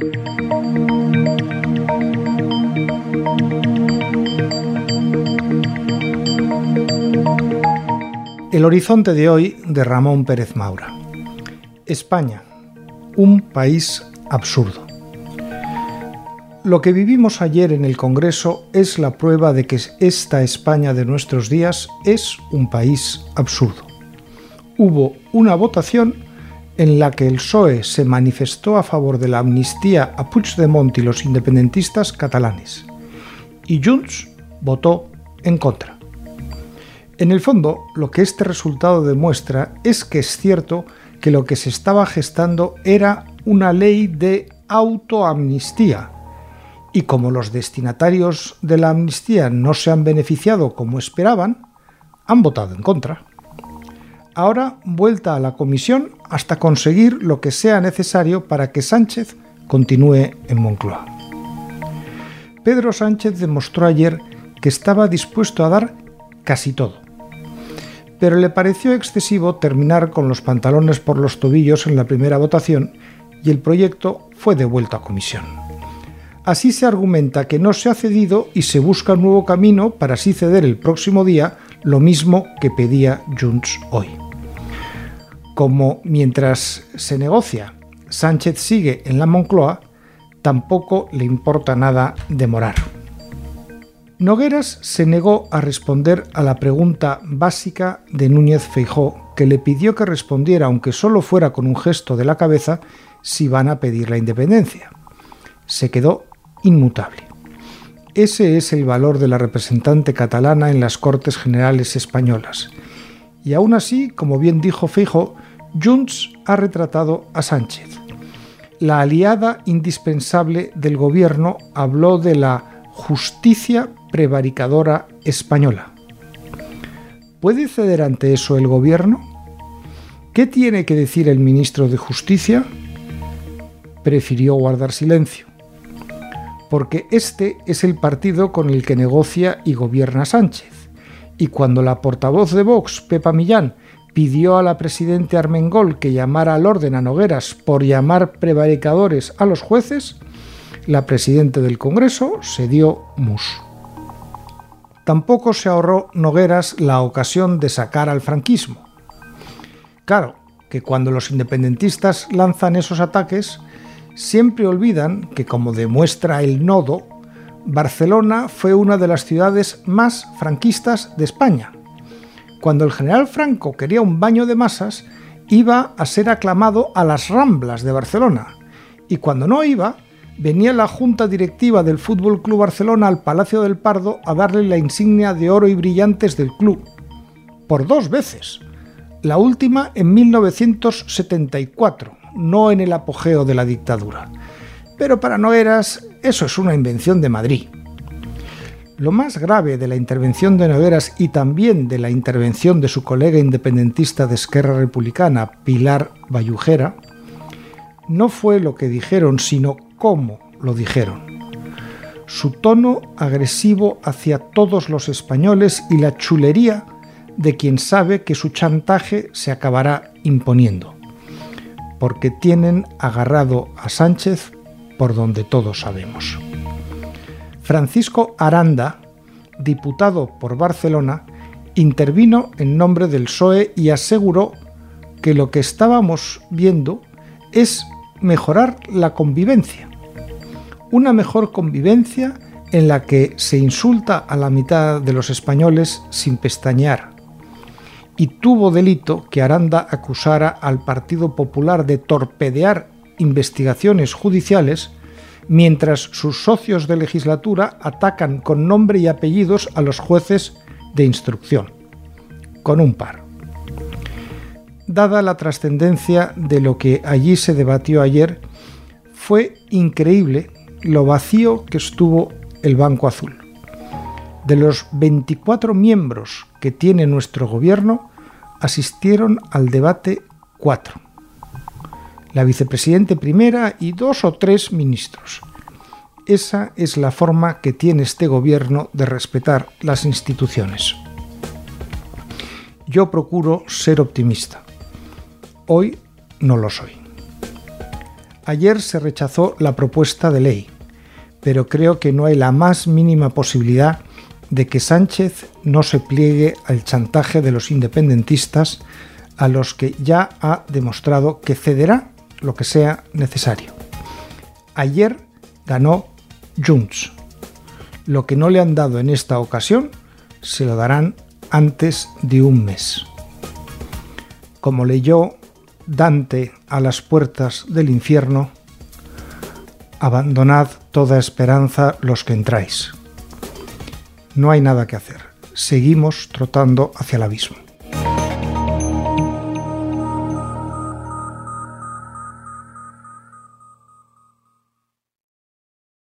El horizonte de hoy de Ramón Pérez Maura. España, un país absurdo. Lo que vivimos ayer en el Congreso es la prueba de que esta España de nuestros días es un país absurdo. Hubo una votación en la que el PSOE se manifestó a favor de la amnistía a Puigdemont y los independentistas catalanes, y Junts votó en contra. En el fondo, lo que este resultado demuestra es que es cierto que lo que se estaba gestando era una ley de autoamnistía, y como los destinatarios de la amnistía no se han beneficiado como esperaban, han votado en contra. Ahora vuelta a la comisión hasta conseguir lo que sea necesario para que Sánchez continúe en Moncloa. Pedro Sánchez demostró ayer que estaba dispuesto a dar casi todo pero le pareció excesivo terminar con los pantalones por los tobillos en la primera votación y el proyecto fue devuelto a comisión. Así se argumenta que no se ha cedido y se busca un nuevo camino para así ceder el próximo día lo mismo que pedía Junts hoy. Como mientras se negocia, Sánchez sigue en la Moncloa, tampoco le importa nada demorar. Nogueras se negó a responder a la pregunta básica de Núñez Feijó, que le pidió que respondiera, aunque solo fuera con un gesto de la cabeza, si van a pedir la independencia. Se quedó inmutable. Ese es el valor de la representante catalana en las Cortes Generales españolas. Y aún así, como bien dijo Feijó, Junts ha retratado a Sánchez. La aliada indispensable del gobierno habló de la justicia prevaricadora española. ¿Puede ceder ante eso el gobierno? ¿Qué tiene que decir el ministro de Justicia? Prefirió guardar silencio, porque este es el partido con el que negocia y gobierna Sánchez. Y cuando la portavoz de Vox, Pepa Millán, pidió a la presidenta Armengol que llamara al orden a Nogueras por llamar prevaricadores a los jueces, la presidenta del Congreso se dio mus. Tampoco se ahorró Nogueras la ocasión de sacar al franquismo. Claro, que cuando los independentistas lanzan esos ataques, siempre olvidan que, como demuestra el nodo, Barcelona fue una de las ciudades más franquistas de España. Cuando el general Franco quería un baño de masas, iba a ser aclamado a las Ramblas de Barcelona, y cuando no iba, venía la junta directiva del Fútbol Club Barcelona al Palacio del Pardo a darle la insignia de oro y brillantes del club. Por dos veces. La última en 1974, no en el apogeo de la dictadura. Pero para Nogueras eso es una invención de Madrid. Lo más grave de la intervención de Nogueras y también de la intervención de su colega independentista de Esquerra Republicana, Pilar Bayujera, no fue lo que dijeron, sino cómo lo dijeron. Su tono agresivo hacia todos los españoles y la chulería de quien sabe que su chantaje se acabará imponiendo, porque tienen agarrado a Sánchez por donde todos sabemos. Francisco Aranda, diputado por Barcelona, intervino en nombre del PSOE y aseguró que lo que estábamos viendo es mejorar la convivencia una mejor convivencia en la que se insulta a la mitad de los españoles sin pestañear. Y tuvo delito que Aranda acusara al Partido Popular de torpedear investigaciones judiciales mientras sus socios de legislatura atacan con nombre y apellidos a los jueces de instrucción. Con un par. Dada la trascendencia de lo que allí se debatió ayer, fue increíble lo vacío que estuvo el Banco Azul. De los 24 miembros que tiene nuestro gobierno, asistieron al debate cuatro. La vicepresidente primera y dos o tres ministros. Esa es la forma que tiene este gobierno de respetar las instituciones. Yo procuro ser optimista. Hoy no lo soy. Ayer se rechazó la propuesta de ley, pero creo que no hay la más mínima posibilidad de que Sánchez no se pliegue al chantaje de los independentistas a los que ya ha demostrado que cederá lo que sea necesario. Ayer ganó Junts. Lo que no le han dado en esta ocasión se lo darán antes de un mes. Como leyó Dante a las puertas del infierno, abandonad toda esperanza los que entráis. No hay nada que hacer. Seguimos trotando hacia el abismo.